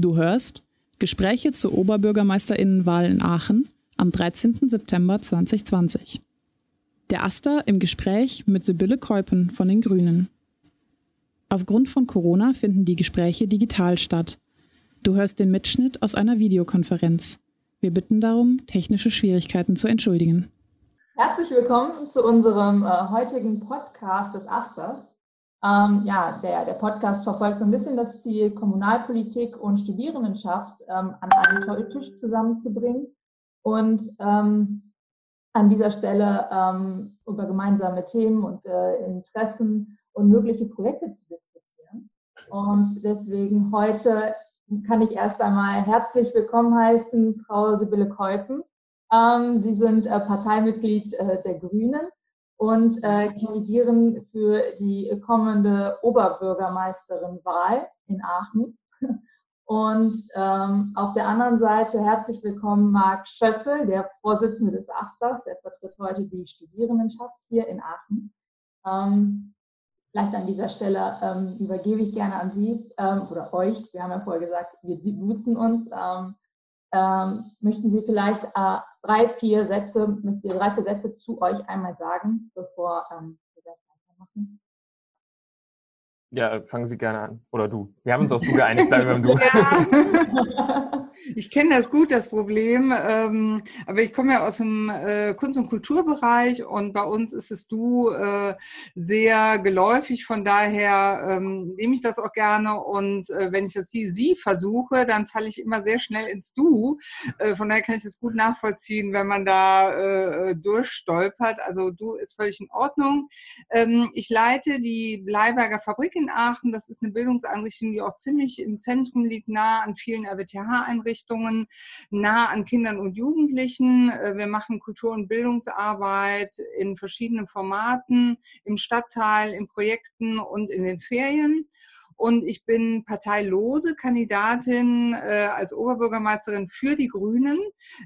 Du hörst Gespräche zur Oberbürgermeisterinnenwahl in Aachen am 13. September 2020. Der Aster im Gespräch mit Sibylle Keupen von den Grünen. Aufgrund von Corona finden die Gespräche digital statt. Du hörst den Mitschnitt aus einer Videokonferenz. Wir bitten darum, technische Schwierigkeiten zu entschuldigen. Herzlich willkommen zu unserem äh, heutigen Podcast des Asters. Ähm, ja, der, der Podcast verfolgt so ein bisschen das Ziel, Kommunalpolitik und Studierendenschaft ähm, an einen Tisch zusammenzubringen und ähm, an dieser Stelle ähm, über gemeinsame Themen und äh, Interessen und mögliche Projekte zu diskutieren. Und deswegen heute kann ich erst einmal herzlich willkommen heißen, Frau Sibylle Keupen. Ähm, Sie sind äh, Parteimitglied äh, der Grünen und äh, kandidieren für die kommende Oberbürgermeisterin-Wahl in Aachen. Und ähm, auf der anderen Seite herzlich willkommen Marc Schössel, der Vorsitzende des ASters, der vertritt heute die Studierendenschaft hier in Aachen. Ähm, vielleicht an dieser Stelle ähm, übergebe ich gerne an Sie ähm, oder euch. Wir haben ja vorher gesagt, wir duzen uns. Ähm, möchten Sie vielleicht äh, drei, vier Sätze, möchten wir drei, vier Sätze zu euch einmal sagen, bevor ähm, wir das weitermachen? Ja, fangen Sie gerne an. Oder du. Wir haben uns aus Du geeinigt, bleiben wir im Du. Ja. Ich kenne das gut, das Problem. Ähm, aber ich komme ja aus dem äh, Kunst- und Kulturbereich und bei uns ist es Du äh, sehr geläufig. Von daher ähm, nehme ich das auch gerne. Und äh, wenn ich das Sie, Sie versuche, dann falle ich immer sehr schnell ins Du. von daher kann ich das gut nachvollziehen, wenn man da durchstolpert. Also Du ist völlig in Ordnung. Ähm, ich leite die Bleiberger Fabrik in Aachen. Das ist eine Bildungseinrichtung, die auch ziemlich im Zentrum liegt, nah an vielen RWTH-Einrichtungen. Einrichtungen nah an Kindern und Jugendlichen. Äh, wir machen Kultur- und Bildungsarbeit in verschiedenen Formaten, im Stadtteil, in Projekten und in den Ferien und ich bin parteilose Kandidatin äh, als Oberbürgermeisterin für die Grünen.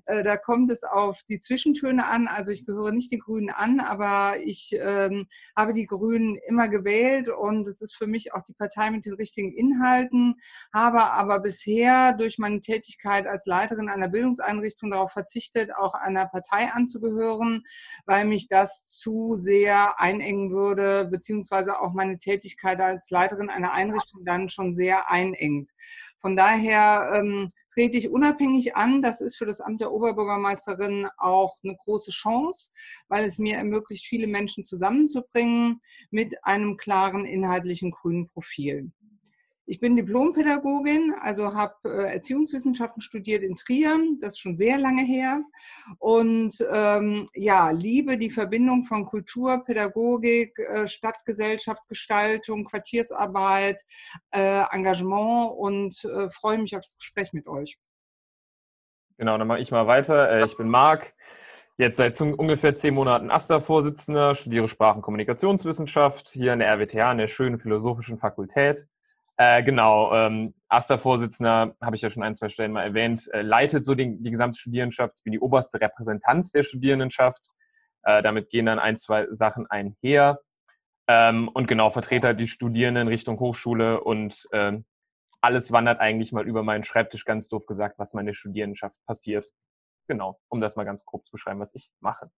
Äh, da kommt es auf die Zwischentöne an. Also ich gehöre nicht den Grünen an, aber ich ähm, habe die Grünen immer gewählt und es ist für mich auch die Partei mit den richtigen Inhalten, habe aber bisher durch meine Tätigkeit als Leiterin einer Bildungseinrichtung darauf verzichtet, auch einer Partei anzugehören, weil mich das zu sehr einengen würde, beziehungsweise auch meine Tätigkeit als Leiterin einer Einrichtung dann schon sehr einengt. Von daher ähm, trete ich unabhängig an. Das ist für das Amt der Oberbürgermeisterin auch eine große Chance, weil es mir ermöglicht, viele Menschen zusammenzubringen mit einem klaren inhaltlichen grünen Profil. Ich bin Diplompädagogin, also habe äh, Erziehungswissenschaften studiert in Trier, das ist schon sehr lange her. Und ähm, ja, liebe die Verbindung von Kultur, Pädagogik, äh, Stadtgesellschaft, Gestaltung, Quartiersarbeit, äh, Engagement und äh, freue mich auf das Gespräch mit euch. Genau, dann mache ich mal weiter. Äh, ich bin Marc, jetzt seit ungefähr zehn Monaten AStA-Vorsitzender, studiere Sprachen- und Kommunikationswissenschaft hier an der RWTH, an der schönen philosophischen Fakultät äh, genau, ähm, AStA-Vorsitzender, habe ich ja schon ein, zwei Stellen mal erwähnt, äh, leitet so die, die gesamte Studierendenschaft, bin die oberste Repräsentanz der Studierendenschaft. Äh, damit gehen dann ein, zwei Sachen einher. Ähm, und genau, vertrete halt die Studierenden Richtung Hochschule und ähm, alles wandert eigentlich mal über meinen Schreibtisch, ganz doof gesagt, was meine Studierendenschaft passiert. Genau, um das mal ganz grob zu beschreiben, was ich mache.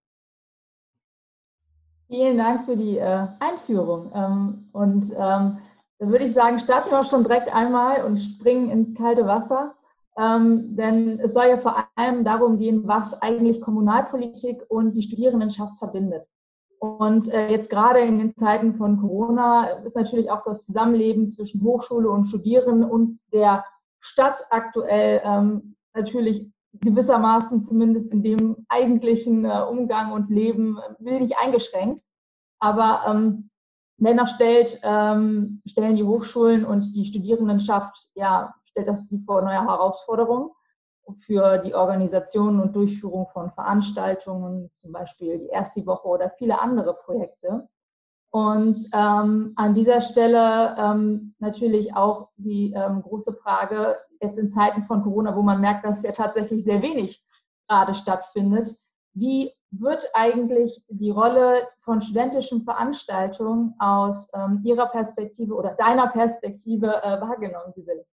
Vielen Dank für die äh, Einführung. Ähm, und ähm, dann würde ich sagen, starten wir schon direkt einmal und springen ins kalte Wasser. Ähm, denn es soll ja vor allem darum gehen, was eigentlich Kommunalpolitik und die Studierendenschaft verbindet. Und äh, jetzt gerade in den Zeiten von Corona ist natürlich auch das Zusammenleben zwischen Hochschule und Studierenden und der Stadt aktuell ähm, natürlich gewissermaßen zumindest in dem eigentlichen äh, Umgang und Leben äh, wenig eingeschränkt. Aber ähm, Dennoch stellt, ähm, stellen die Hochschulen und die Studierendenschaft, ja, stellt das die vor neue Herausforderungen für die Organisation und Durchführung von Veranstaltungen, zum Beispiel die erste Woche oder viele andere Projekte. Und ähm, an dieser Stelle ähm, natürlich auch die ähm, große Frage, jetzt in Zeiten von Corona, wo man merkt, dass ja tatsächlich sehr wenig gerade stattfindet, wie wird eigentlich die Rolle von studentischen Veranstaltungen aus ähm, Ihrer Perspektive oder deiner Perspektive äh, wahrgenommen, Sibylle?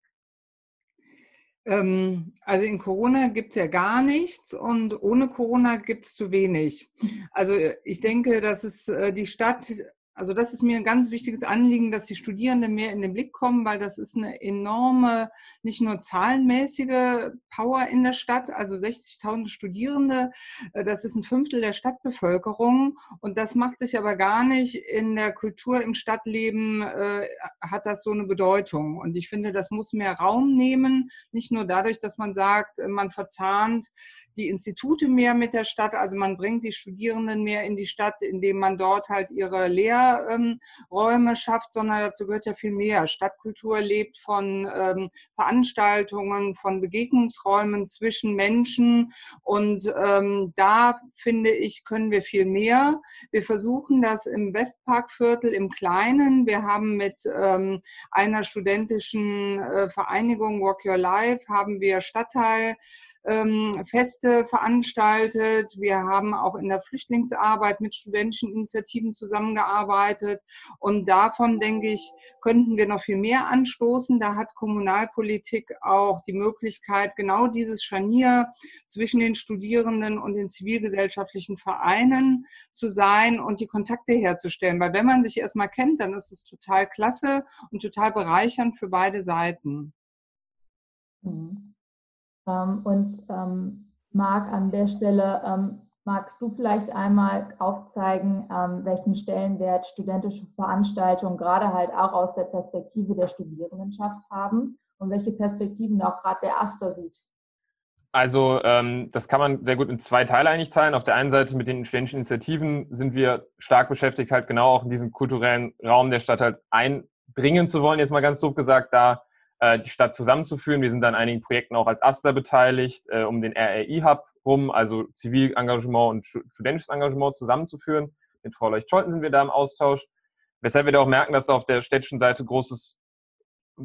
Ähm, also in Corona gibt es ja gar nichts und ohne Corona gibt es zu wenig. Also ich denke, dass es äh, die Stadt also das ist mir ein ganz wichtiges Anliegen, dass die Studierenden mehr in den Blick kommen, weil das ist eine enorme, nicht nur zahlenmäßige Power in der Stadt, also 60.000 Studierende, äh, das ist ein Fünftel der Stadtbevölkerung. Und das macht sich aber gar nicht in der Kultur im Stadtleben, äh, hat das so eine Bedeutung. Und ich finde, das muss mehr Raum nehmen, nicht nur dadurch, dass man sagt, äh, man verzahnt die Institute mehr mit der Stadt, also man bringt die Studierenden mehr in die Stadt, indem man dort halt ihre Lehr Räume schafft, sondern dazu gehört ja viel mehr. Stadtkultur lebt von ähm, Veranstaltungen, von Begegnungsräumen zwischen Menschen und ähm, da finde ich, können wir viel mehr. Wir versuchen das im Westparkviertel im Kleinen. Wir haben mit ähm, einer studentischen äh, Vereinigung Walk Your Life haben wir Stadtteil ähm, Feste veranstaltet. Wir haben auch in der Flüchtlingsarbeit mit studentischen Initiativen zusammengearbeitet. Und davon, denke ich, könnten wir noch viel mehr anstoßen. Da hat Kommunalpolitik auch die Möglichkeit, genau dieses Scharnier zwischen den Studierenden und den zivilgesellschaftlichen Vereinen zu sein und die Kontakte herzustellen. Weil wenn man sich erstmal kennt, dann ist es total klasse und total bereichernd für beide Seiten. Mhm. Ähm, und ähm, Marc, an der Stelle, ähm, magst du vielleicht einmal aufzeigen, welchen Stellenwert studentische Veranstaltungen gerade halt auch aus der Perspektive der Studierendenschaft haben und welche Perspektiven auch gerade der Aster sieht? Also ähm, das kann man sehr gut in zwei Teile eigentlich teilen. Auf der einen Seite mit den studentischen Initiativen sind wir stark beschäftigt, halt genau auch in diesen kulturellen Raum der Stadt halt eindringen zu wollen, jetzt mal ganz doof gesagt, da äh, die Stadt zusammenzuführen. Wir sind an einigen Projekten auch als AStA beteiligt, äh, um den RRI-Hub rum, also Zivilengagement und studentisches Engagement zusammenzuführen. Mit Frau Leucht-Scholten sind wir da im Austausch. Weshalb wir da auch merken, dass da auf der städtischen Seite großes,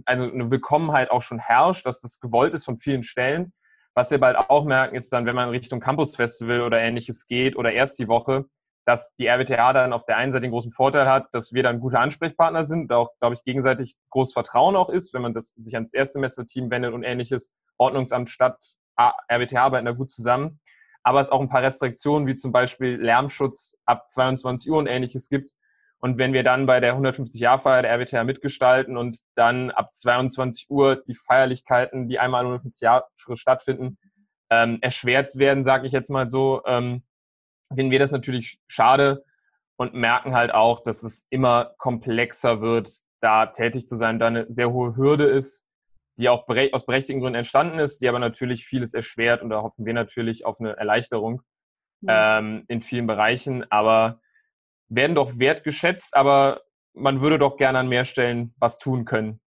also eine Willkommenheit auch schon herrscht, dass das gewollt ist von vielen Stellen. Was wir bald auch merken, ist dann, wenn man Richtung Campus Festival oder ähnliches geht oder erst die Woche, dass die RWTH dann auf der einen Seite den großen Vorteil hat, dass wir dann gute Ansprechpartner sind, da auch, glaube ich, gegenseitig großes Vertrauen auch ist, wenn man das sich ans Erstsemester-Team wendet und ähnliches. Ordnungsamt, Stadt, RWTH arbeiten da gut zusammen. Aber es auch ein paar Restriktionen, wie zum Beispiel Lärmschutz ab 22 Uhr und ähnliches gibt. Und wenn wir dann bei der 150-Jahr-Feier der RWTH mitgestalten und dann ab 22 Uhr die Feierlichkeiten, die einmal 150 Jahre stattfinden, ähm, erschwert werden, sage ich jetzt mal so, ähm, finden wir das natürlich schade und merken halt auch, dass es immer komplexer wird, da tätig zu sein, da eine sehr hohe Hürde ist, die auch aus berechtigten Gründen entstanden ist, die aber natürlich vieles erschwert und da hoffen wir natürlich auf eine Erleichterung ja. ähm, in vielen Bereichen, aber werden doch wertgeschätzt, aber man würde doch gerne an mehr Stellen was tun können.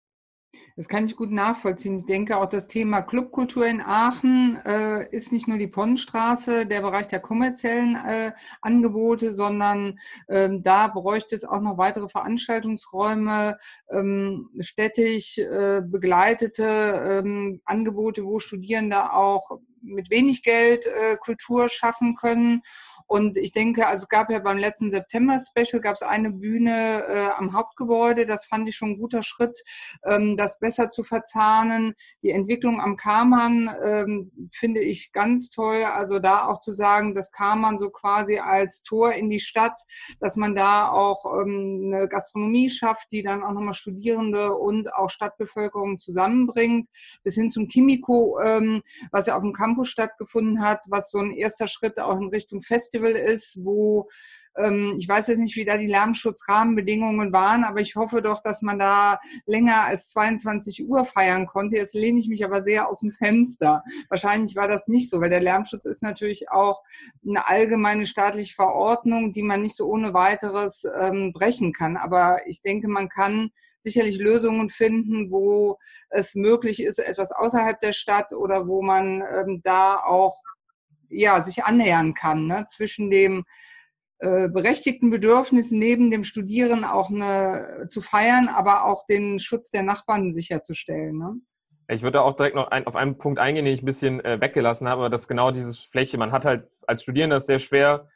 Das kann ich gut nachvollziehen. Ich denke, auch das Thema Clubkultur in Aachen äh, ist nicht nur die Ponnenstraße, der Bereich der kommerziellen äh, Angebote, sondern ähm, da bräuchte es auch noch weitere Veranstaltungsräume, ähm, städtisch äh, begleitete ähm, Angebote, wo Studierende auch mit wenig Geld äh, Kultur schaffen können. Und ich denke, also es gab ja beim letzten September-Special gab es eine Bühne äh, am Hauptgebäude. Das fand ich schon ein guter Schritt, ähm, das besser zu verzahnen. Die Entwicklung am Karmann ähm, finde ich ganz toll. Also da auch zu sagen, dass Karmann so quasi als Tor in die Stadt, dass man da auch ähm, eine Gastronomie schafft, die dann auch nochmal Studierende und auch Stadtbevölkerung zusammenbringt, bis hin zum Kimiko, ähm, was ja auf dem Campus stattgefunden hat, was so ein erster Schritt auch in Richtung Festival Festival ist, wo ähm, ich weiß jetzt nicht, wie da die Lärmschutzrahmenbedingungen waren, aber ich hoffe doch, dass man da länger als 22 Uhr feiern konnte. Jetzt lehne ich mich aber sehr aus dem Fenster. Wahrscheinlich war das nicht so, weil der Lärmschutz ist natürlich auch eine allgemeine staatliche Verordnung, die man nicht so ohne weiteres ähm, brechen kann. Aber ich denke, man kann sicherlich Lösungen finden, wo es möglich ist, etwas außerhalb der Stadt oder wo man ähm, da auch ja, sich annähern kann, ne? zwischen dem äh, berechtigten Bedürfnis neben dem Studieren auch eine, zu feiern, aber auch den Schutz der Nachbarn sicherzustellen. Ne? Ich würde auch direkt noch ein, auf einen Punkt eingehen, den ich ein bisschen äh, weggelassen habe, dass genau dieses Fläche, man hat halt als Studierender sehr schwer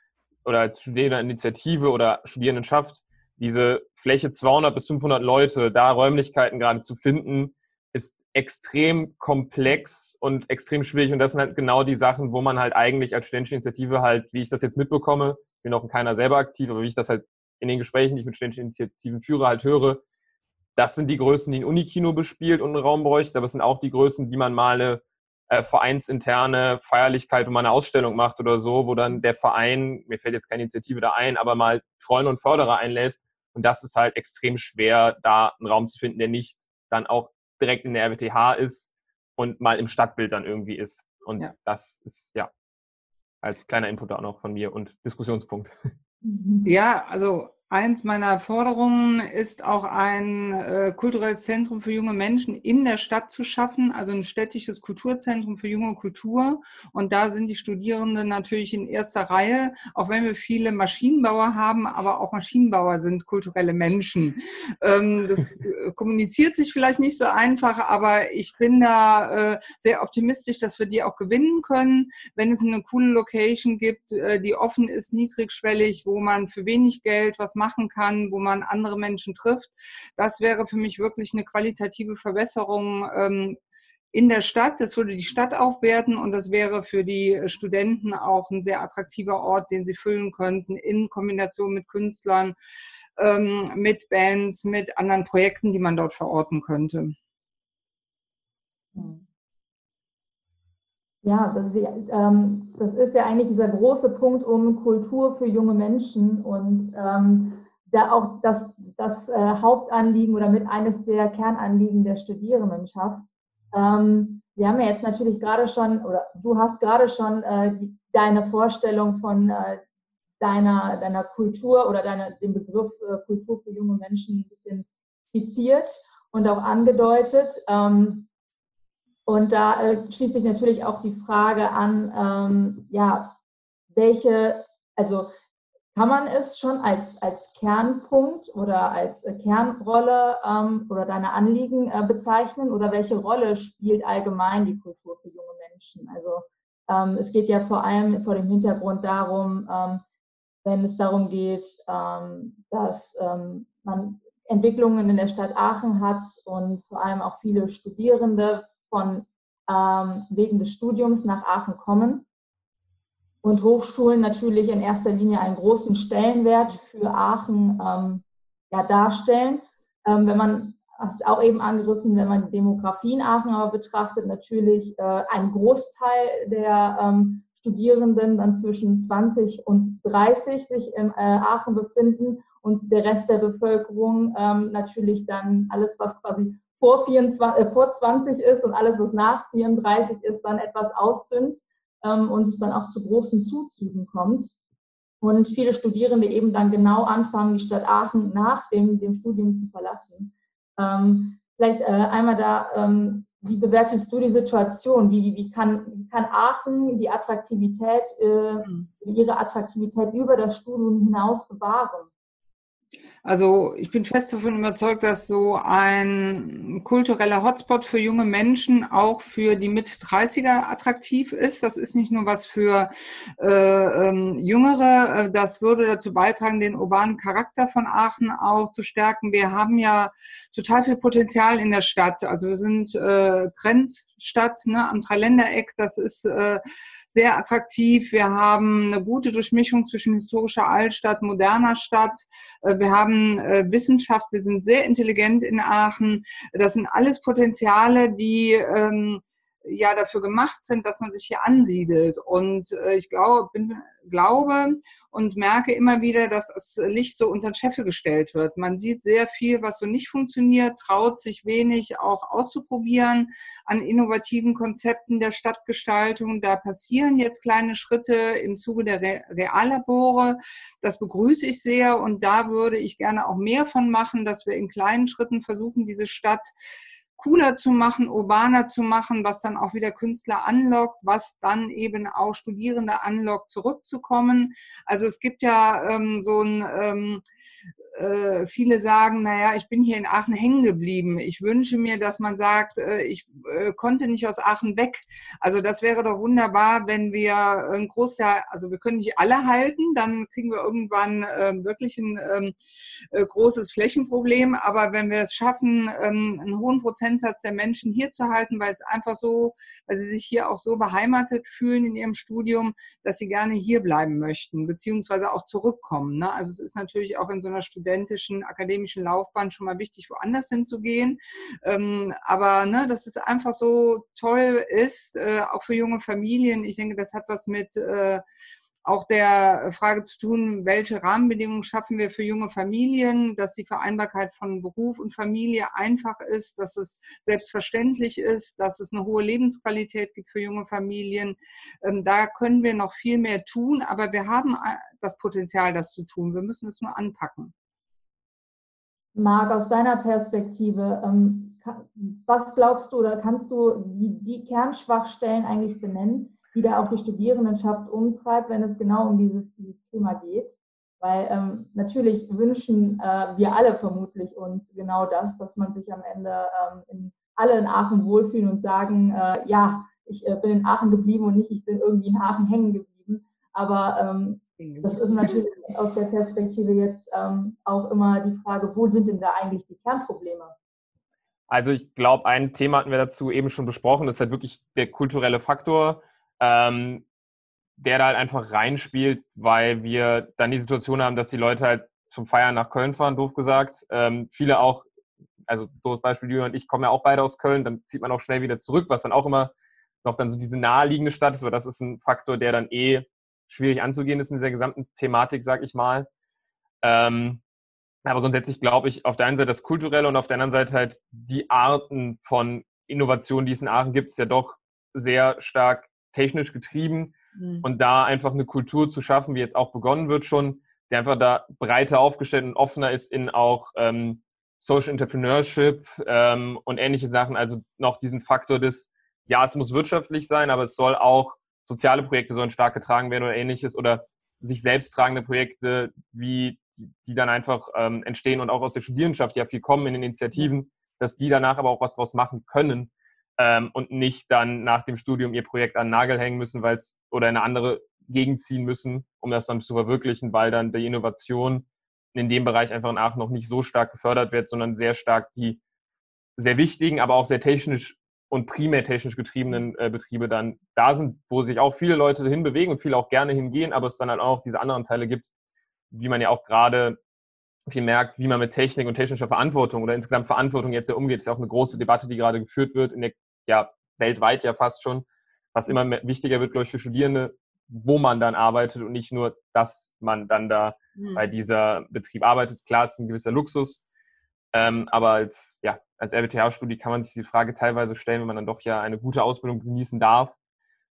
oder als Studierenderinitiative oder Studierendenschaft diese Fläche 200 bis 500 Leute, da Räumlichkeiten gerade zu finden, ist extrem komplex und extrem schwierig. Und das sind halt genau die Sachen, wo man halt eigentlich als studentische Initiative halt, wie ich das jetzt mitbekomme, bin auch in keiner selber aktiv, aber wie ich das halt in den Gesprächen, die ich mit studentischen Initiativen führe, halt höre, das sind die Größen, die ein Unikino bespielt und einen Raum bräuchte, aber es sind auch die Größen, die man mal eine äh, vereinsinterne Feierlichkeit, wo man eine Ausstellung macht oder so, wo dann der Verein, mir fällt jetzt keine Initiative da ein, aber mal Freunde und Förderer einlädt. Und das ist halt extrem schwer, da einen Raum zu finden, der nicht dann auch direkt in der RWTH ist und mal im Stadtbild dann irgendwie ist. Und ja. das ist ja als kleiner Input auch noch von mir und Diskussionspunkt. Ja, also Eins meiner Forderungen ist auch ein äh, kulturelles Zentrum für junge Menschen in der Stadt zu schaffen, also ein städtisches Kulturzentrum für junge Kultur. Und da sind die Studierenden natürlich in erster Reihe, auch wenn wir viele Maschinenbauer haben, aber auch Maschinenbauer sind kulturelle Menschen. Ähm, das äh, kommuniziert sich vielleicht nicht so einfach, aber ich bin da äh, sehr optimistisch, dass wir die auch gewinnen können, wenn es eine coole Location gibt, äh, die offen ist, niedrigschwellig, wo man für wenig Geld was machen kann, wo man andere Menschen trifft. Das wäre für mich wirklich eine qualitative Verbesserung ähm, in der Stadt. Das würde die Stadt aufwerten und das wäre für die Studenten auch ein sehr attraktiver Ort, den sie füllen könnten in Kombination mit Künstlern, ähm, mit Bands, mit anderen Projekten, die man dort verorten könnte. Ja, das ist, ähm, das ist, ja eigentlich dieser große Punkt um Kultur für junge Menschen und ähm, da auch das, das äh, Hauptanliegen oder mit eines der Kernanliegen der Studierendenschaft. Ähm, wir haben ja jetzt natürlich gerade schon, oder du hast gerade schon äh, die, deine Vorstellung von äh, deiner, deiner Kultur oder deiner, dem Begriff äh, Kultur für junge Menschen ein bisschen skizziert und auch angedeutet. Ähm, und da äh, schließt sich natürlich auch die Frage an, ähm, ja, welche, also kann man es schon als, als Kernpunkt oder als äh, Kernrolle ähm, oder deine Anliegen äh, bezeichnen oder welche Rolle spielt allgemein die Kultur für junge Menschen? Also ähm, es geht ja vor allem vor dem Hintergrund darum, ähm, wenn es darum geht, ähm, dass ähm, man Entwicklungen in der Stadt Aachen hat und vor allem auch viele Studierende von ähm, wegen des Studiums nach Aachen kommen und Hochschulen natürlich in erster Linie einen großen Stellenwert für Aachen ähm, ja, darstellen. Ähm, wenn man, hast auch eben angerissen, wenn man die Demografie in Aachen aber betrachtet, natürlich äh, ein Großteil der ähm, Studierenden dann zwischen 20 und 30 sich in äh, Aachen befinden und der Rest der Bevölkerung ähm, natürlich dann alles, was quasi vor, 24, äh, vor 20 ist und alles, was nach 34 ist, dann etwas ausdünnt ähm, und es dann auch zu großen Zuzügen kommt. Und viele Studierende eben dann genau anfangen, die Stadt Aachen nach dem, dem Studium zu verlassen. Ähm, vielleicht äh, einmal da, ähm, wie bewertest du die Situation? Wie, wie, kann, wie kann Aachen die Attraktivität, äh, mhm. ihre Attraktivität über das Studium hinaus bewahren? Also ich bin fest davon überzeugt, dass so ein kultureller Hotspot für junge Menschen auch für die Mit-30er attraktiv ist. Das ist nicht nur was für äh, ähm, Jüngere. Äh, das würde dazu beitragen, den urbanen Charakter von Aachen auch zu stärken. Wir haben ja total viel Potenzial in der Stadt. Also wir sind äh, Grenzstadt ne, am Dreiländereck. Das ist äh, sehr attraktiv. Wir haben eine gute Durchmischung zwischen historischer Altstadt, moderner Stadt. Äh, wir haben äh, Wissenschaft. Wir sind sehr intelligent in Aachen. Das sind alles Potenziale, die ähm, ja dafür gemacht sind, dass man sich hier ansiedelt. Und äh, ich glaube, bin, glaube und merke immer wieder, dass das Licht so unter den Scheffel gestellt wird. Man sieht sehr viel, was so nicht funktioniert, traut sich wenig auch auszuprobieren an innovativen Konzepten der Stadtgestaltung. Da passieren jetzt kleine Schritte im Zuge der Re Reallabore. Das begrüße ich sehr und da würde ich gerne auch mehr von machen, dass wir in kleinen Schritten versuchen, diese Stadt cooler zu machen, urbaner zu machen, was dann auch wieder Künstler anlockt, was dann eben auch Studierende anlockt, zurückzukommen. Also es gibt ja ähm, so ein ähm, äh, viele sagen, naja, ich bin hier in Aachen hängen geblieben. Ich wünsche mir, dass man sagt, äh, ich äh, konnte nicht aus Aachen weg. Also das wäre doch wunderbar, wenn wir ein Großteil, also wir können nicht alle halten, dann kriegen wir irgendwann äh, wirklich ein ähm, äh, großes Flächenproblem. Aber wenn wir es schaffen, ähm, einen hohen Prozentsatz der Menschen hier zu halten, weil es einfach so, weil sie sich hier auch so beheimatet fühlen in ihrem Studium, dass sie gerne hier bleiben möchten, beziehungsweise auch zurückkommen. Ne? Also es ist natürlich auch in so einer studentischen, akademischen Laufbahn schon mal wichtig, woanders hinzugehen. Ähm, aber ne, dass es einfach so toll ist, äh, auch für junge Familien. Ich denke, das hat was mit äh, auch der Frage zu tun, welche Rahmenbedingungen schaffen wir für junge Familien, dass die Vereinbarkeit von Beruf und Familie einfach ist, dass es selbstverständlich ist, dass es eine hohe Lebensqualität gibt für junge Familien. Ähm, da können wir noch viel mehr tun, aber wir haben äh, das Potenzial, das zu tun. Wir müssen es nur anpacken. Marc, aus deiner Perspektive, ähm, was glaubst du oder kannst du die, die Kernschwachstellen eigentlich benennen, die da auch die Studierendenschaft umtreibt, wenn es genau um dieses, dieses Thema geht? Weil ähm, natürlich wünschen äh, wir alle vermutlich uns genau das, dass man sich am Ende ähm, in, alle in Aachen wohlfühlen und sagen, äh, ja, ich äh, bin in Aachen geblieben und nicht, ich bin irgendwie in Aachen hängen geblieben. Aber ähm, das ist natürlich aus der Perspektive jetzt ähm, auch immer die Frage, wo sind denn da eigentlich die Kernprobleme? Also ich glaube, ein Thema hatten wir dazu eben schon besprochen, das ist halt wirklich der kulturelle Faktor, ähm, der da halt einfach reinspielt, weil wir dann die Situation haben, dass die Leute halt zum Feiern nach Köln fahren, doof gesagt. Ähm, viele auch, also doofes Beispiel, Julian und ich kommen ja auch beide aus Köln, dann zieht man auch schnell wieder zurück, was dann auch immer noch dann so diese naheliegende Stadt ist, aber das ist ein Faktor, der dann eh schwierig anzugehen ist in dieser gesamten Thematik, sag ich mal. Ähm, aber grundsätzlich glaube ich auf der einen Seite das Kulturelle und auf der anderen Seite halt die Arten von Innovationen, die es in Aachen gibt, ist ja doch sehr stark technisch getrieben. Mhm. Und da einfach eine Kultur zu schaffen, wie jetzt auch begonnen wird schon, der einfach da breiter aufgestellt und offener ist in auch ähm, Social Entrepreneurship ähm, und ähnliche Sachen. Also noch diesen Faktor des, ja, es muss wirtschaftlich sein, aber es soll auch soziale Projekte sollen stark getragen werden oder ähnliches oder sich selbst tragende Projekte, wie die dann einfach ähm, entstehen und auch aus der Studierendenschaft ja viel kommen in den Initiativen, dass die danach aber auch was draus machen können ähm, und nicht dann nach dem Studium ihr Projekt an den Nagel hängen müssen, weil es oder in eine andere Gegend ziehen müssen, um das dann zu verwirklichen, weil dann die Innovation in dem Bereich einfach in Aachen noch nicht so stark gefördert wird, sondern sehr stark die sehr wichtigen, aber auch sehr technisch und primär technisch getriebenen äh, Betriebe dann da sind, wo sich auch viele Leute hinbewegen und viele auch gerne hingehen, aber es dann halt auch diese anderen Teile gibt, wie man ja auch gerade viel merkt, wie man mit Technik und technischer Verantwortung oder insgesamt Verantwortung jetzt ja umgeht. Das ist ja auch eine große Debatte, die gerade geführt wird, in der, ja, weltweit ja fast schon, was immer wichtiger wird, glaube ich, für Studierende, wo man dann arbeitet und nicht nur, dass man dann da mhm. bei dieser Betrieb arbeitet. Klar, es ist ein gewisser Luxus, ähm, aber als, ja, als RWTH-Studie kann man sich die Frage teilweise stellen, wenn man dann doch ja eine gute Ausbildung genießen darf.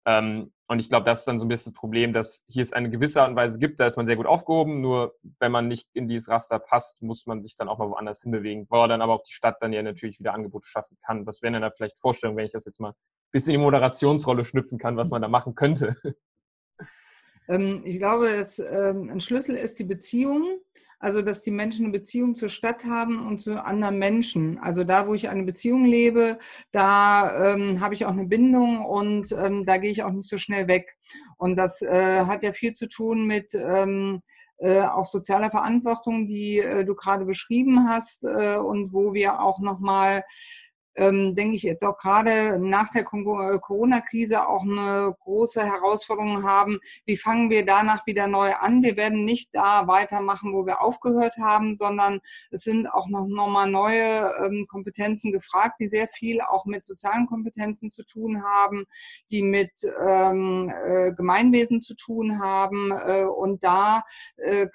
Ähm, und ich glaube, das ist dann so ein bisschen das Problem, dass hier es eine gewisse Art und Weise gibt, da ist man sehr gut aufgehoben, nur wenn man nicht in dieses Raster passt, muss man sich dann auch mal woanders hinbewegen, wo dann aber auch die Stadt dann ja natürlich wieder Angebote schaffen kann. Was wären denn da vielleicht Vorstellungen, wenn ich das jetzt mal ein bisschen in die Moderationsrolle schnüpfen kann, was man da machen könnte? Ähm, ich glaube, dass ähm, ein Schlüssel ist die Beziehung also, dass die Menschen eine Beziehung zur Stadt haben und zu anderen Menschen. Also da, wo ich eine Beziehung lebe, da ähm, habe ich auch eine Bindung und ähm, da gehe ich auch nicht so schnell weg. Und das äh, hat ja viel zu tun mit ähm, äh, auch sozialer Verantwortung, die äh, du gerade beschrieben hast äh, und wo wir auch nochmal ähm, denke ich jetzt auch gerade nach der äh, Corona-Krise auch eine große Herausforderung haben. Wie fangen wir danach wieder neu an? Wir werden nicht da weitermachen, wo wir aufgehört haben, sondern es sind auch noch nochmal neue ähm, Kompetenzen gefragt, die sehr viel auch mit sozialen Kompetenzen zu tun haben, die mit ähm, äh, Gemeinwesen zu tun haben äh, und da äh,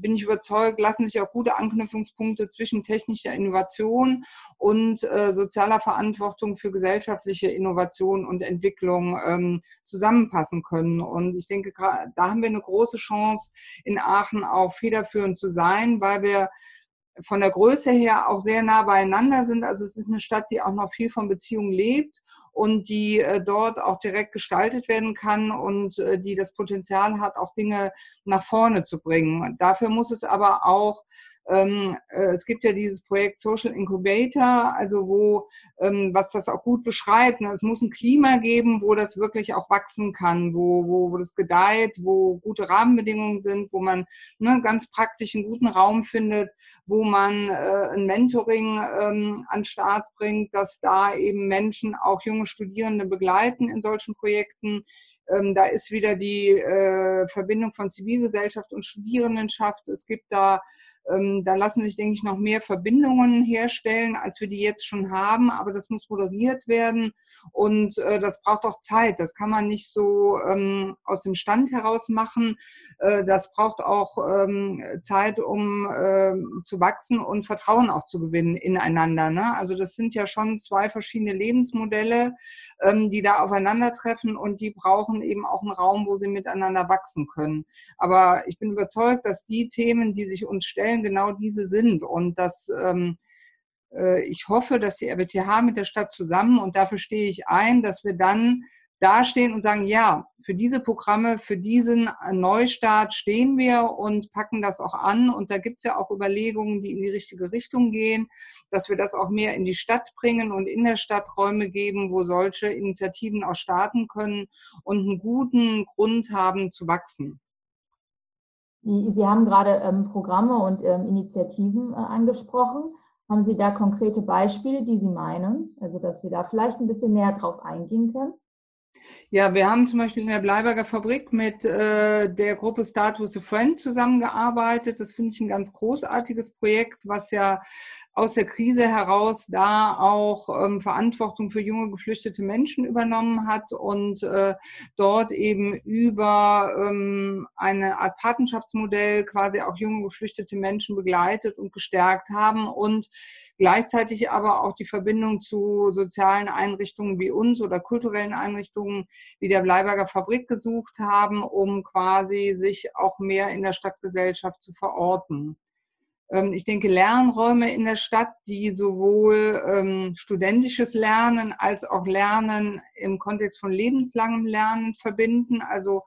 bin ich überzeugt, lassen sich auch gute Anknüpfungspunkte zwischen technischer Innovation und äh, sozialer Verantwortung für gesellschaftliche Innovation und Entwicklung ähm, zusammenpassen können. Und ich denke, da haben wir eine große Chance, in Aachen auch federführend zu sein, weil wir von der Größe her auch sehr nah beieinander sind. Also es ist eine Stadt, die auch noch viel von Beziehungen lebt und die äh, dort auch direkt gestaltet werden kann und äh, die das Potenzial hat, auch Dinge nach vorne zu bringen. Dafür muss es aber auch ähm, äh, es gibt ja dieses Projekt Social Incubator, also wo, ähm, was das auch gut beschreibt. Ne? Es muss ein Klima geben, wo das wirklich auch wachsen kann, wo, wo, wo das gedeiht, wo gute Rahmenbedingungen sind, wo man ne, ganz praktisch einen guten Raum findet, wo man äh, ein Mentoring ähm, an Start bringt, dass da eben Menschen, auch junge Studierende begleiten in solchen Projekten. Ähm, da ist wieder die äh, Verbindung von Zivilgesellschaft und Studierendenschaft. Es gibt da da lassen sich, denke ich, noch mehr Verbindungen herstellen, als wir die jetzt schon haben. Aber das muss moderiert werden und äh, das braucht auch Zeit. Das kann man nicht so ähm, aus dem Stand heraus machen. Äh, das braucht auch ähm, Zeit, um zu wachsen und Vertrauen auch zu gewinnen ineinander. Ne? Also das sind ja schon zwei verschiedene Lebensmodelle, ähm, die da aufeinandertreffen und die brauchen eben auch einen Raum, wo sie miteinander wachsen können. Aber ich bin überzeugt, dass die Themen, die sich uns stellen, Stellen genau diese sind und dass ähm, äh, ich hoffe, dass die RWTH mit der Stadt zusammen und dafür stehe ich ein, dass wir dann dastehen und sagen, ja, für diese Programme, für diesen Neustart stehen wir und packen das auch an. Und da gibt es ja auch Überlegungen, die in die richtige Richtung gehen, dass wir das auch mehr in die Stadt bringen und in der Stadt Räume geben, wo solche Initiativen auch starten können und einen guten Grund haben zu wachsen. Sie haben gerade ähm, Programme und ähm, Initiativen äh, angesprochen. Haben Sie da konkrete Beispiele, die Sie meinen? Also, dass wir da vielleicht ein bisschen näher drauf eingehen können? Ja, wir haben zum Beispiel in der Bleiberger Fabrik mit äh, der Gruppe Start with a Friend zusammengearbeitet. Das finde ich ein ganz großartiges Projekt, was ja aus der Krise heraus da auch ähm, Verantwortung für junge geflüchtete Menschen übernommen hat und äh, dort eben über ähm, eine Art Patenschaftsmodell quasi auch junge geflüchtete Menschen begleitet und gestärkt haben und gleichzeitig aber auch die Verbindung zu sozialen Einrichtungen wie uns oder kulturellen Einrichtungen wie der Bleiberger Fabrik gesucht haben, um quasi sich auch mehr in der Stadtgesellschaft zu verorten. Ähm, ich denke, Lernräume in der Stadt, die sowohl ähm, studentisches Lernen als auch Lernen im Kontext von lebenslangem Lernen verbinden. Also,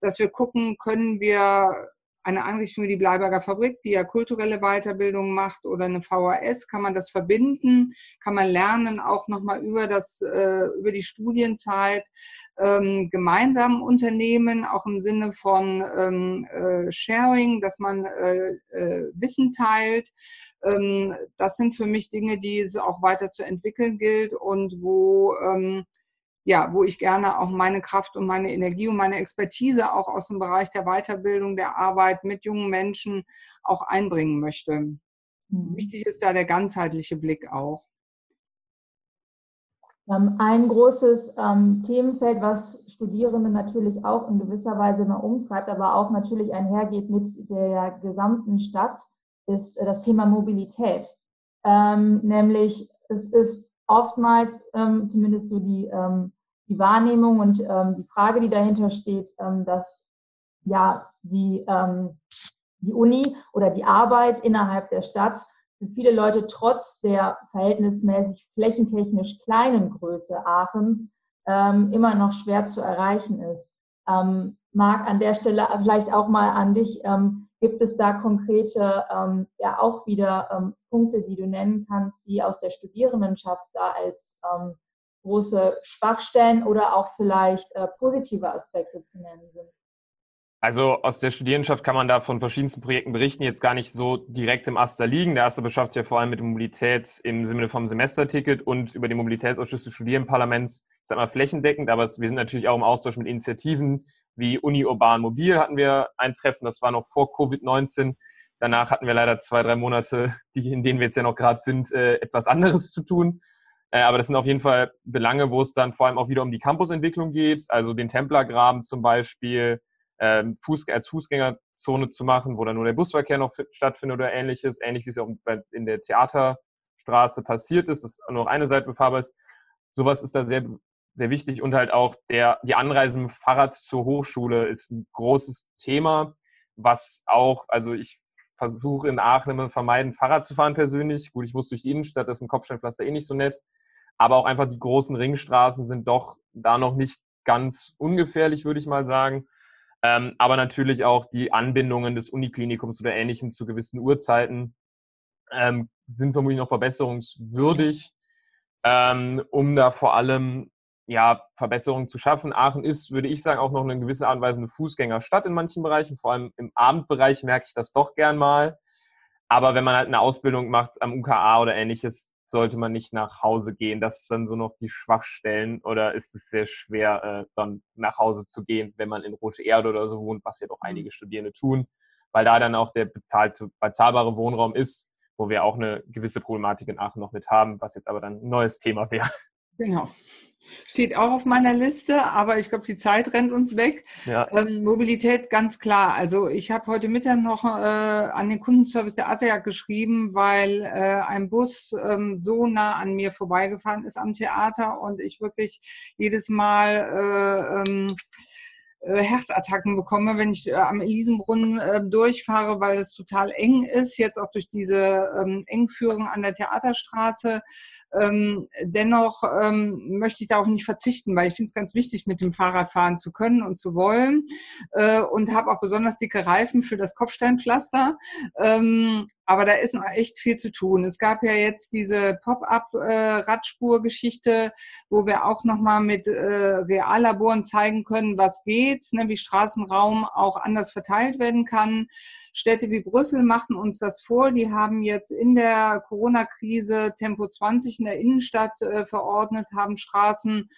dass wir gucken, können wir eine Einrichtung wie die Bleiberger Fabrik, die ja kulturelle Weiterbildung macht, oder eine VHS, kann man das verbinden, kann man lernen, auch nochmal über das, äh, über die Studienzeit ähm, gemeinsam unternehmen, auch im Sinne von ähm, äh, Sharing, dass man äh, äh, Wissen teilt. Ähm, das sind für mich Dinge, die es auch weiter zu entwickeln gilt und wo ähm, ja, wo ich gerne auch meine Kraft und meine Energie und meine Expertise auch aus dem Bereich der Weiterbildung, der Arbeit mit jungen Menschen auch einbringen möchte. Mhm. Wichtig ist da der ganzheitliche Blick auch. Ähm, ein großes ähm, Themenfeld, was Studierende natürlich auch in gewisser Weise immer umtreibt, aber auch natürlich einhergeht mit der gesamten Stadt, ist äh, das Thema Mobilität. Ähm, nämlich es ist oftmals ähm, zumindest so die, ähm, die Wahrnehmung und ähm, die Frage, die dahinter steht, ähm, dass ja die, ähm, die Uni oder die Arbeit innerhalb der Stadt für viele Leute trotz der verhältnismäßig flächentechnisch kleinen Größe Aachens immer noch schwer zu erreichen ist. Marc, an der Stelle vielleicht auch mal an dich. Gibt es da konkrete, ähm, ja auch wieder ähm, Punkte, die du nennen kannst, die aus der Studierendenschaft da als ähm, große Schwachstellen oder auch vielleicht äh, positive Aspekte zu nennen sind? Also aus der Studierendenschaft kann man da von verschiedensten Projekten berichten, jetzt gar nicht so direkt im Aster liegen. Der Aster beschafft sich ja vor allem mit der Mobilität im Sinne vom Semesterticket und über den Mobilitätsausschuss des Studierendenparlaments, ich sag mal, flächendeckend, aber wir sind natürlich auch im Austausch mit Initiativen, wie Uni Urban Mobil hatten wir ein Treffen, das war noch vor Covid-19. Danach hatten wir leider zwei, drei Monate, die, in denen wir jetzt ja noch gerade sind, äh, etwas anderes zu tun. Äh, aber das sind auf jeden Fall Belange, wo es dann vor allem auch wieder um die Campusentwicklung geht, also den Templergraben zum Beispiel ähm, Fuß, als Fußgängerzone zu machen, wo dann nur der Busverkehr noch stattfindet oder ähnliches, ähnlich wie es auch in der Theaterstraße passiert ist, dass nur eine Seite befahrbar ist. Sowas ist da sehr sehr wichtig und halt auch der, die Anreise mit Fahrrad zur Hochschule ist ein großes Thema, was auch, also ich versuche in Aachen immer vermeiden, Fahrrad zu fahren persönlich. Gut, ich muss durch die Innenstadt, das ist ein Kopfsteinpflaster eh nicht so nett. Aber auch einfach die großen Ringstraßen sind doch da noch nicht ganz ungefährlich, würde ich mal sagen. Ähm, aber natürlich auch die Anbindungen des Uniklinikums oder Ähnlichem zu gewissen Uhrzeiten ähm, sind vermutlich noch verbesserungswürdig, ähm, um da vor allem ja, Verbesserungen zu schaffen. Aachen ist, würde ich sagen, auch noch eine gewisse Art und Weise eine Fußgängerstadt in manchen Bereichen. Vor allem im Abendbereich merke ich das doch gern mal. Aber wenn man halt eine Ausbildung macht am UKA oder ähnliches, sollte man nicht nach Hause gehen. Das ist dann so noch die Schwachstellen oder ist es sehr schwer, äh, dann nach Hause zu gehen, wenn man in Rote Erde oder so wohnt, was ja doch einige Studierende tun, weil da dann auch der bezahlte, bezahlbare Wohnraum ist, wo wir auch eine gewisse Problematik in Aachen noch mit haben, was jetzt aber dann ein neues Thema wäre. Genau. Steht auch auf meiner Liste, aber ich glaube, die Zeit rennt uns weg. Ja. Ähm, Mobilität ganz klar. Also ich habe heute Mittag noch äh, an den Kundenservice der ASEAC geschrieben, weil äh, ein Bus ähm, so nah an mir vorbeigefahren ist am Theater und ich wirklich jedes Mal äh, ähm, äh, Herzattacken bekomme, wenn ich äh, am Elisenbrunnen äh, durchfahre, weil es total eng ist, jetzt auch durch diese ähm, Engführung an der Theaterstraße. Ähm, dennoch ähm, möchte ich darauf nicht verzichten, weil ich finde es ganz wichtig, mit dem Fahrrad fahren zu können und zu wollen äh, und habe auch besonders dicke Reifen für das Kopfsteinpflaster. Ähm, aber da ist noch echt viel zu tun. Es gab ja jetzt diese Pop-up-Radspur-Geschichte, äh, wo wir auch nochmal mit äh, Reallaboren zeigen können, was geht, ne, wie Straßenraum auch anders verteilt werden kann. Städte wie Brüssel machen uns das vor. Die haben jetzt in der Corona-Krise Tempo 20 in der Innenstadt äh, verordnet, haben Straßen,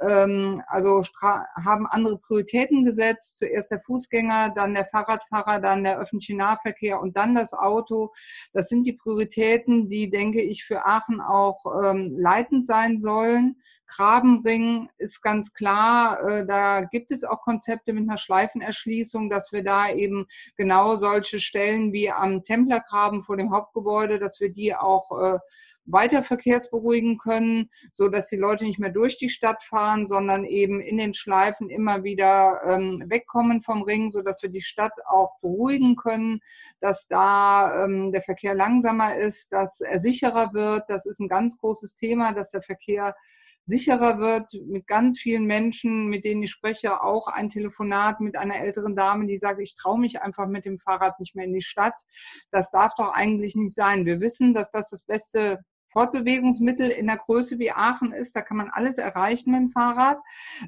ähm, also Stra haben andere Prioritäten gesetzt. Zuerst der Fußgänger, dann der Fahrradfahrer, dann der öffentliche Nahverkehr und dann das Auto. Das sind die Prioritäten, die, denke ich, für Aachen auch ähm, leitend sein sollen. Grabenring ist ganz klar, äh, da gibt es auch Konzepte mit einer Schleifenerschließung, dass wir da eben genau solche Stellen wie am Templergraben vor dem Hauptgebäude, dass wir die auch äh, weiter verkehrsberuhigen können, so dass die Leute nicht mehr durch die Stadt fahren, sondern eben in den Schleifen immer wieder ähm, wegkommen vom Ring, so dass wir die Stadt auch beruhigen können, dass da ähm, der Verkehr langsamer ist, dass er sicherer wird. Das ist ein ganz großes Thema, dass der Verkehr sicherer wird mit ganz vielen Menschen, mit denen ich spreche, auch ein Telefonat mit einer älteren Dame, die sagt, ich traue mich einfach mit dem Fahrrad nicht mehr in die Stadt. Das darf doch eigentlich nicht sein. Wir wissen, dass das das beste Fortbewegungsmittel in der Größe wie Aachen ist. Da kann man alles erreichen mit dem Fahrrad.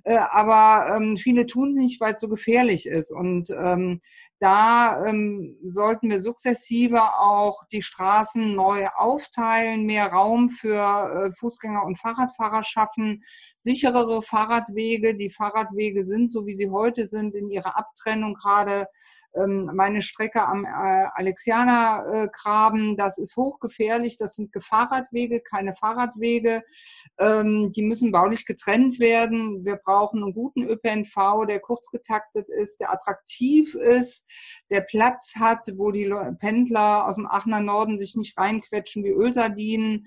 Äh, aber ähm, viele tun es nicht, weil es so gefährlich ist. Und ähm, da ähm, sollten wir sukzessive auch die Straßen neu aufteilen, mehr Raum für äh, Fußgänger und Fahrradfahrer schaffen, sicherere Fahrradwege. Die Fahrradwege sind, so wie sie heute sind, in ihrer Abtrennung gerade ähm, meine Strecke am äh, Alexianergraben, das ist hochgefährlich, das sind Gefahrradwege, keine Fahrradwege. Ähm, die müssen baulich getrennt werden. Wir brauchen einen guten ÖPNV, der kurz getaktet ist, der attraktiv ist, der Platz hat, wo die Pendler aus dem Aachener Norden sich nicht reinquetschen wie Ölsardinen.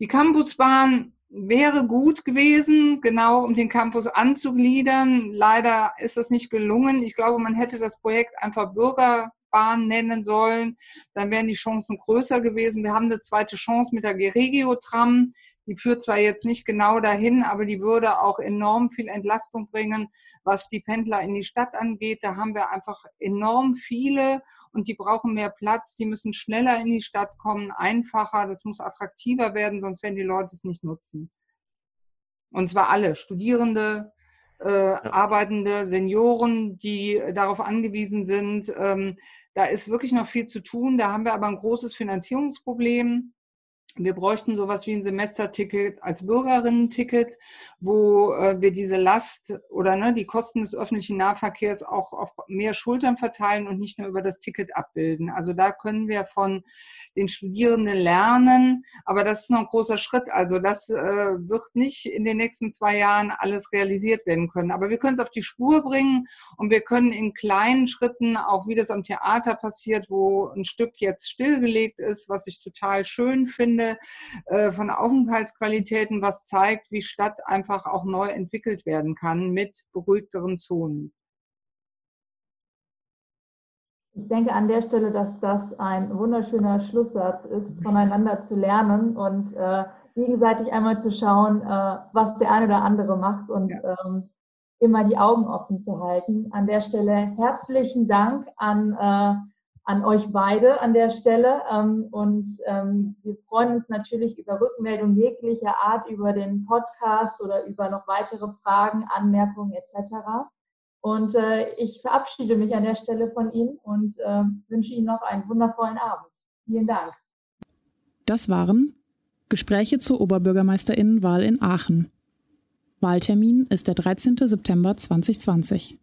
Die Campusbahn wäre gut gewesen, genau um den Campus anzugliedern. Leider ist das nicht gelungen. Ich glaube, man hätte das Projekt einfach Bürgerbahn nennen sollen. Dann wären die Chancen größer gewesen. Wir haben eine zweite Chance mit der Geregio-Tram. Die führt zwar jetzt nicht genau dahin, aber die würde auch enorm viel Entlastung bringen, was die Pendler in die Stadt angeht. Da haben wir einfach enorm viele und die brauchen mehr Platz. Die müssen schneller in die Stadt kommen, einfacher. Das muss attraktiver werden, sonst werden die Leute es nicht nutzen. Und zwar alle, Studierende, äh, ja. Arbeitende, Senioren, die darauf angewiesen sind. Ähm, da ist wirklich noch viel zu tun. Da haben wir aber ein großes Finanzierungsproblem. Wir bräuchten sowas wie ein Semesterticket als Bürgerinnen-Ticket, wo äh, wir diese Last oder ne, die Kosten des öffentlichen Nahverkehrs auch auf mehr Schultern verteilen und nicht nur über das Ticket abbilden. Also da können wir von den Studierenden lernen, aber das ist noch ein großer Schritt. Also das äh, wird nicht in den nächsten zwei Jahren alles realisiert werden können. Aber wir können es auf die Spur bringen und wir können in kleinen Schritten, auch wie das am Theater passiert, wo ein Stück jetzt stillgelegt ist, was ich total schön finde, finde, äh, von Aufenthaltsqualitäten, was zeigt, wie Stadt einfach auch neu entwickelt werden kann mit beruhigteren Zonen. Ich denke an der Stelle, dass das ein wunderschöner Schlusssatz ist, voneinander zu lernen. Und äh, gegenseitig einmal zu schauen, äh, was der eine oder andere macht und ja. ähm, immer die Augen offen zu halten. An der Stelle herzlichen Dank an, äh, an euch beide an der Stelle. Ähm, und ähm, wir freuen uns natürlich über Rückmeldungen jeglicher Art über den Podcast oder über noch weitere Fragen, Anmerkungen etc. Und äh, ich verabschiede mich an der Stelle von Ihnen und äh, wünsche Ihnen noch einen wundervollen Abend. Vielen Dank. Das waren Gespräche zur Oberbürgermeisterinnenwahl in Aachen. Wahltermin ist der 13. September 2020.